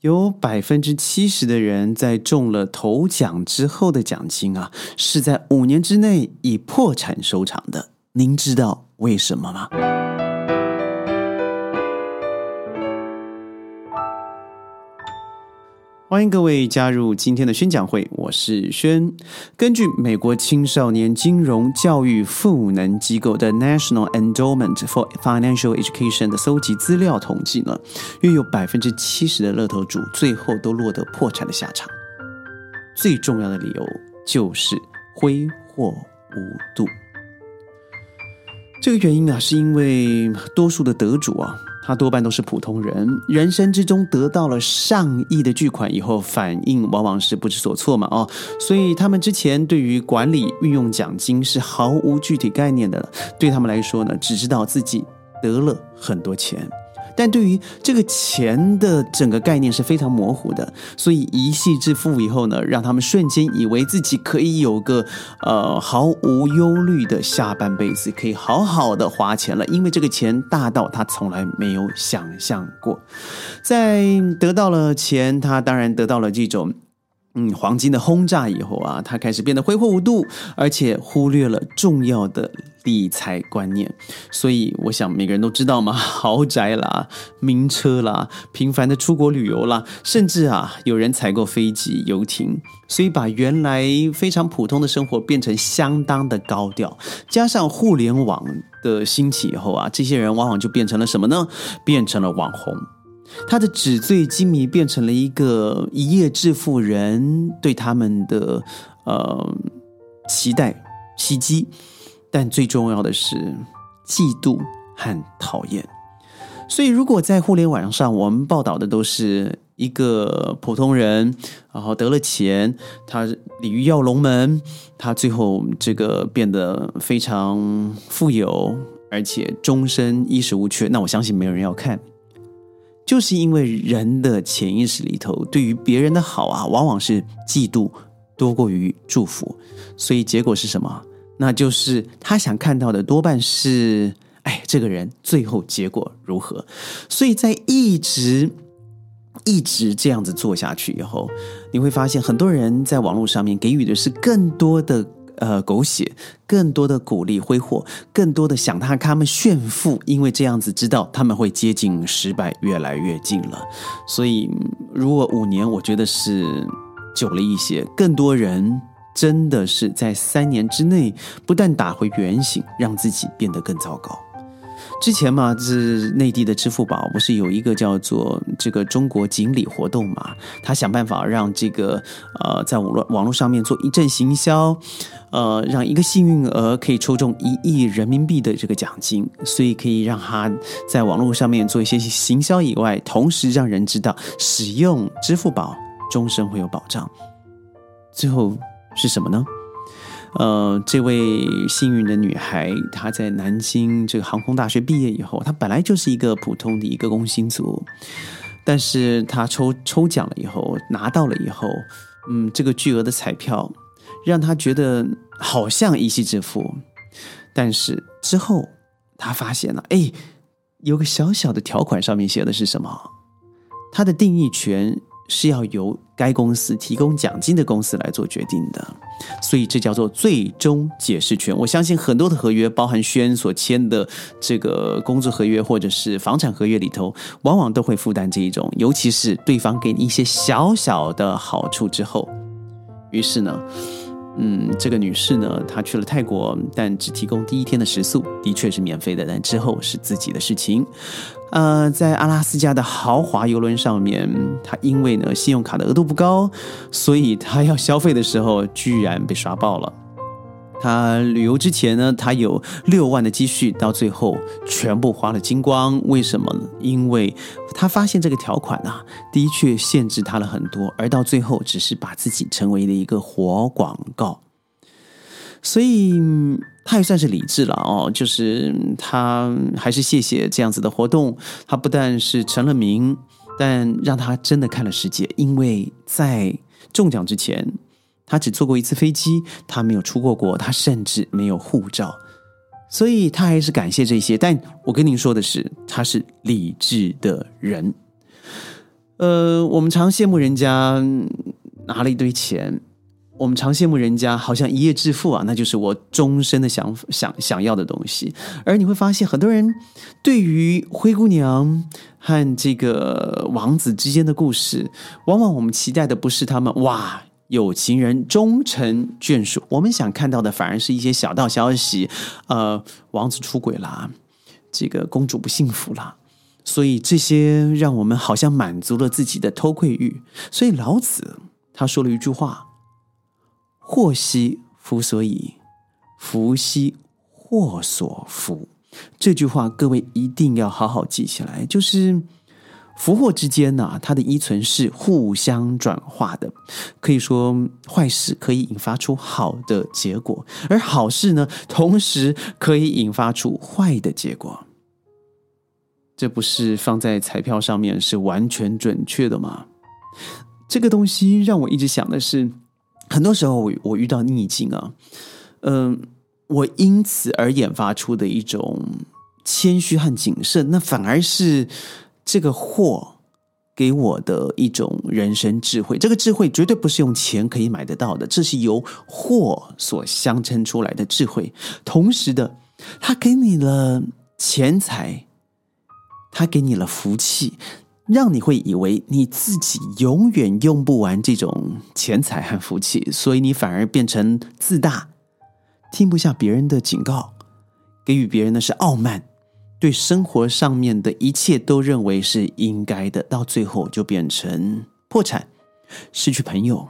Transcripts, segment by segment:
有百分之七十的人在中了头奖之后的奖金啊，是在五年之内以破产收场的。您知道为什么吗？欢迎各位加入今天的宣讲会，我是轩。根据美国青少年金融教育赋能机构的 National Endowment for Financial Education 的搜集资料统计呢，约有百分之七十的乐投主最后都落得破产的下场。最重要的理由就是挥霍无度。这个原因啊，是因为多数的得主啊。他多半都是普通人，人生之中得到了上亿的巨款以后，反应往往是不知所措嘛，哦，所以他们之前对于管理运用奖金是毫无具体概念的，对他们来说呢，只知道自己得了很多钱。但对于这个钱的整个概念是非常模糊的，所以一夕致富以后呢，让他们瞬间以为自己可以有个呃毫无忧虑的下半辈子，可以好好的花钱了，因为这个钱大到他从来没有想象过。在得到了钱，他当然得到了这种。嗯，黄金的轰炸以后啊，他开始变得挥霍无度，而且忽略了重要的理财观念。所以，我想每个人都知道嘛，豪宅啦、名车啦、频繁的出国旅游啦，甚至啊，有人采购飞机、游艇，所以把原来非常普通的生活变成相当的高调。加上互联网的兴起以后啊，这些人往往就变成了什么呢？变成了网红。他的纸醉金迷变成了一个一夜致富人对他们的呃期待袭击，但最重要的是嫉妒和讨厌。所以，如果在互联网上我们报道的都是一个普通人，然后得了钱，他鲤鱼跃龙门，他最后这个变得非常富有，而且终身衣食无缺，那我相信没有人要看。就是因为人的潜意识里头，对于别人的好啊，往往是嫉妒多过于祝福，所以结果是什么？那就是他想看到的多半是，哎，这个人最后结果如何？所以在一直一直这样子做下去以后，你会发现很多人在网络上面给予的是更多的。呃，狗血，更多的鼓励挥霍，更多的想他他们炫富，因为这样子知道他们会接近失败越来越近了。所以，如果五年，我觉得是久了一些。更多人真的是在三年之内不但打回原形，让自己变得更糟糕。之前嘛，是内地的支付宝不是有一个叫做这个中国锦鲤活动嘛？他想办法让这个呃，在网络网络上面做一阵行销，呃，让一个幸运儿可以抽中一亿人民币的这个奖金，所以可以让他在网络上面做一些行销以外，同时让人知道使用支付宝终身会有保障。最后是什么呢？呃，这位幸运的女孩，她在南京这个航空大学毕业以后，她本来就是一个普通的一个工薪族，但是她抽抽奖了以后，拿到了以后，嗯，这个巨额的彩票让她觉得好像一夕致富，但是之后她发现了，哎，有个小小的条款，上面写的是什么？它的定义权。是要由该公司提供奖金的公司来做决定的，所以这叫做最终解释权。我相信很多的合约，包含轩所签的这个工作合约或者是房产合约里头，往往都会负担这一种，尤其是对方给你一些小小的好处之后，于是呢。嗯，这个女士呢，她去了泰国，但只提供第一天的食宿，的确是免费的，但之后是自己的事情。呃，在阿拉斯加的豪华游轮上面，她因为呢信用卡的额度不高，所以她要消费的时候，居然被刷爆了。他旅游之前呢，他有六万的积蓄，到最后全部花了精光。为什么呢？因为他发现这个条款啊，的确限制他了很多，而到最后只是把自己成为了一个活广告。所以他也算是理智了哦，就是他还是谢谢这样子的活动。他不但是成了名，但让他真的看了世界。因为在中奖之前。他只坐过一次飞机，他没有出过国，他甚至没有护照，所以他还是感谢这些。但我跟您说的是，他是理智的人。呃，我们常羡慕人家拿了一堆钱，我们常羡慕人家好像一夜致富啊，那就是我终身的想想想要的东西。而你会发现，很多人对于灰姑娘和这个王子之间的故事，往往我们期待的不是他们哇有情人终成眷属，我们想看到的反而是一些小道消息，呃，王子出轨啦，这个公主不幸福啦。所以这些让我们好像满足了自己的偷窥欲。所以老子他说了一句话：“祸兮福所倚，福兮祸所伏。”这句话各位一定要好好记起来。就是福祸之间呢，它的依存是互相转化的。可以说，坏事可以引发出好的结果，而好事呢，同时可以引发出坏的结果。这不是放在彩票上面是完全准确的吗？这个东西让我一直想的是，很多时候我遇到逆境啊，嗯，我因此而研发出的一种谦虚和谨慎，那反而是这个祸给我的一种人生智慧。这个智慧绝对不是用钱可以买得到的，这是由祸所相称出来的智慧。同时的，他给你了钱财。他给你了福气，让你会以为你自己永远用不完这种钱财和福气，所以你反而变成自大，听不下别人的警告，给予别人的是傲慢，对生活上面的一切都认为是应该的，到最后就变成破产，失去朋友，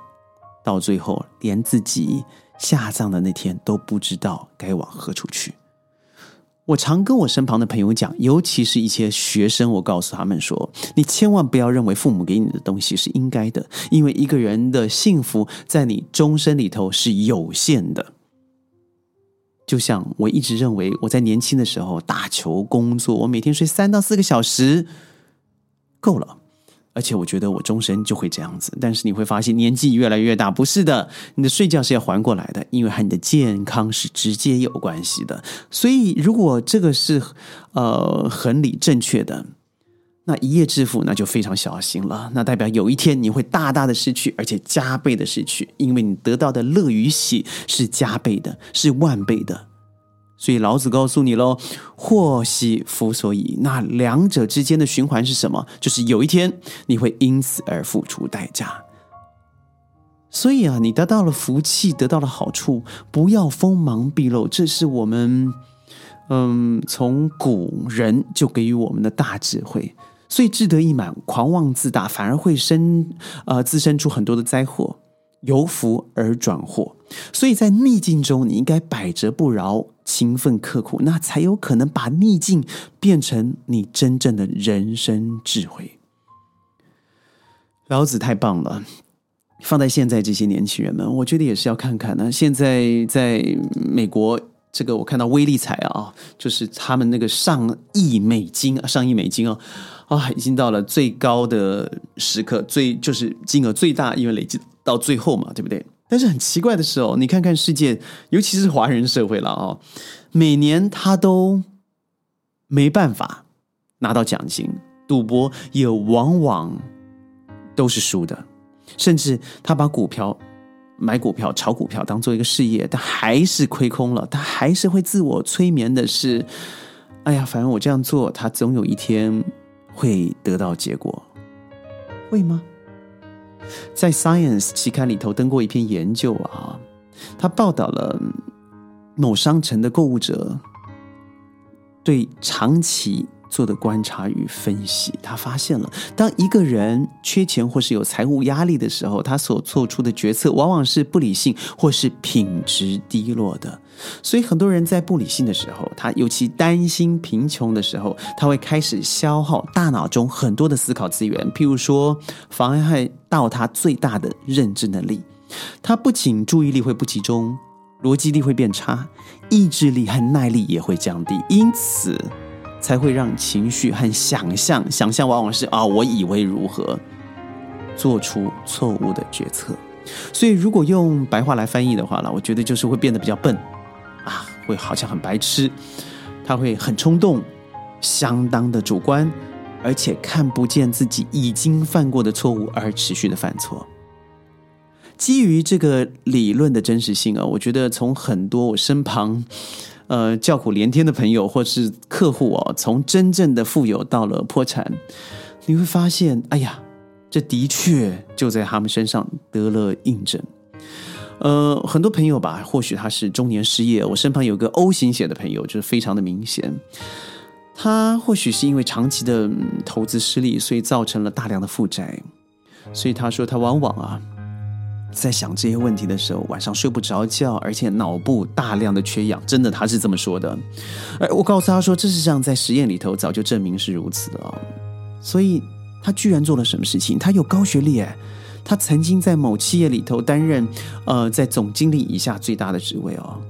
到最后连自己下葬的那天都不知道该往何处去。我常跟我身旁的朋友讲，尤其是一些学生，我告诉他们说：“你千万不要认为父母给你的东西是应该的，因为一个人的幸福在你终身里头是有限的。”就像我一直认为，我在年轻的时候打球、工作，我每天睡三到四个小时够了。而且我觉得我终身就会这样子，但是你会发现年纪越来越大，不是的，你的睡觉是要还过来的，因为和你的健康是直接有关系的。所以如果这个是呃合理正确的，那一夜致富那就非常小心了，那代表有一天你会大大的失去，而且加倍的失去，因为你得到的乐与喜是加倍的，是万倍的。所以老子告诉你喽，祸兮福所倚。那两者之间的循环是什么？就是有一天你会因此而付出代价。所以啊，你得到了福气，得到了好处，不要锋芒毕露。这是我们，嗯，从古人就给予我们的大智慧。所以志得意满、狂妄自大，反而会生呃滋生出很多的灾祸。由福而转祸，所以在逆境中，你应该百折不挠、勤奋刻苦，那才有可能把逆境变成你真正的人生智慧。老子太棒了，放在现在这些年轻人们，我觉得也是要看看呢。现在在美国，这个我看到威利彩啊，就是他们那个上亿美金啊，上亿美金哦。啊，已经到了最高的时刻，最就是金额最大，因为累积到最后嘛，对不对？但是很奇怪的是哦，你看看世界，尤其是华人社会了啊，每年他都没办法拿到奖金，赌博也往往都是输的，甚至他把股票买股票、炒股票当做一个事业，但还是亏空了，他还是会自我催眠的是，哎呀，反正我这样做，他总有一天。会得到结果，会吗？在《Science》期刊里头登过一篇研究啊，他报道了某商城的购物者对长期。做的观察与分析，他发现了，当一个人缺钱或是有财务压力的时候，他所做出的决策往往是不理性或是品质低落的。所以，很多人在不理性的时候，他尤其担心贫穷的时候，他会开始消耗大脑中很多的思考资源，譬如说，妨碍到他最大的认知能力。他不仅注意力会不集中，逻辑力会变差，意志力和耐力也会降低。因此。才会让情绪和想象，想象往往是啊，我以为如何，做出错误的决策。所以，如果用白话来翻译的话呢，我觉得就是会变得比较笨啊，会好像很白痴，他会很冲动，相当的主观，而且看不见自己已经犯过的错误而持续的犯错。基于这个理论的真实性啊，我觉得从很多我身旁，呃，叫苦连天的朋友或是客户哦，从真正的富有到了破产，你会发现，哎呀，这的确就在他们身上得了印证。呃，很多朋友吧，或许他是中年失业。我身旁有个 O 型血的朋友，就是非常的明显。他或许是因为长期的投资失利，所以造成了大量的负债。所以他说，他往往啊，在想这些问题的时候，晚上睡不着觉，而且脑部大量的缺氧。真的，他是这么说的。哎我告诉他说，这实上在实验里头早就证明是如此的哦。所以他居然做了什么事情？他有高学历哎。他曾经在某企业里头担任，呃，在总经理以下最大的职位哦。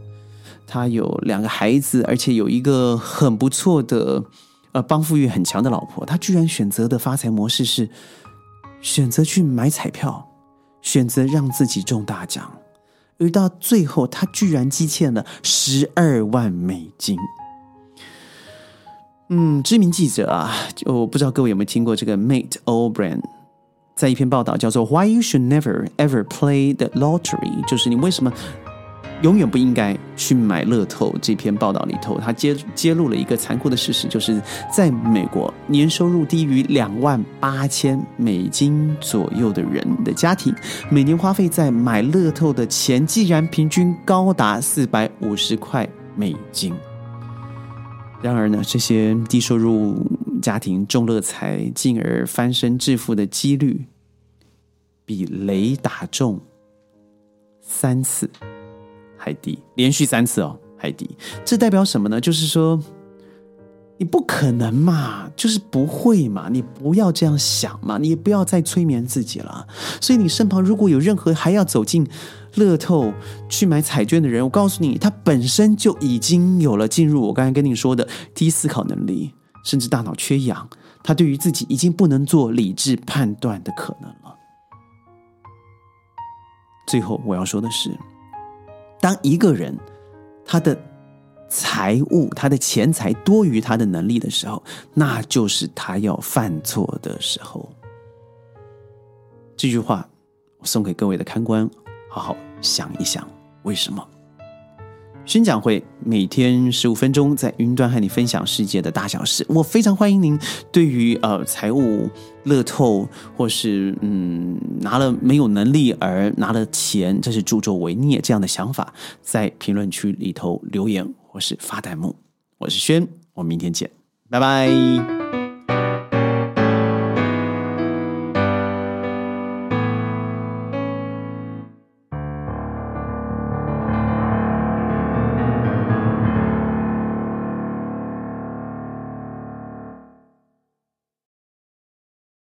他有两个孩子，而且有一个很不错的，呃，帮扶欲很强的老婆。他居然选择的发财模式是选择去买彩票，选择让自己中大奖，而到最后，他居然积欠了十二万美金。嗯，知名记者啊，就不知道各位有没有听过这个 Mate O'Brien。在一篇报道叫做 “Why You Should Never Ever Play the Lottery”，就是你为什么永远不应该去买乐透。这篇报道里头，他揭揭露了一个残酷的事实，就是在美国，年收入低于两万八千美金左右的人的家庭，每年花费在买乐透的钱，竟然平均高达四百五十块美金。然而呢，这些低收入家庭中乐彩，进而翻身致富的几率。比雷打中三次还低，连续三次哦还低，这代表什么呢？就是说你不可能嘛，就是不会嘛，你不要这样想嘛，你不要再催眠自己了。所以你身旁如果有任何还要走进乐透去买彩券的人，我告诉你，他本身就已经有了进入我刚才跟你说的低思考能力，甚至大脑缺氧，他对于自己已经不能做理智判断的可能了。最后我要说的是，当一个人他的财物、他的钱财多于他的能力的时候，那就是他要犯错的时候。这句话我送给各位的看官，好好想一想，为什么？宣讲会每天十五分钟，在云端和你分享世界的大小事。我非常欢迎您对于呃财务、乐透，或是嗯拿了没有能力而拿了钱，这是助纣为虐这样的想法，在评论区里头留言或是发弹幕。我是轩，我们明天见，拜拜。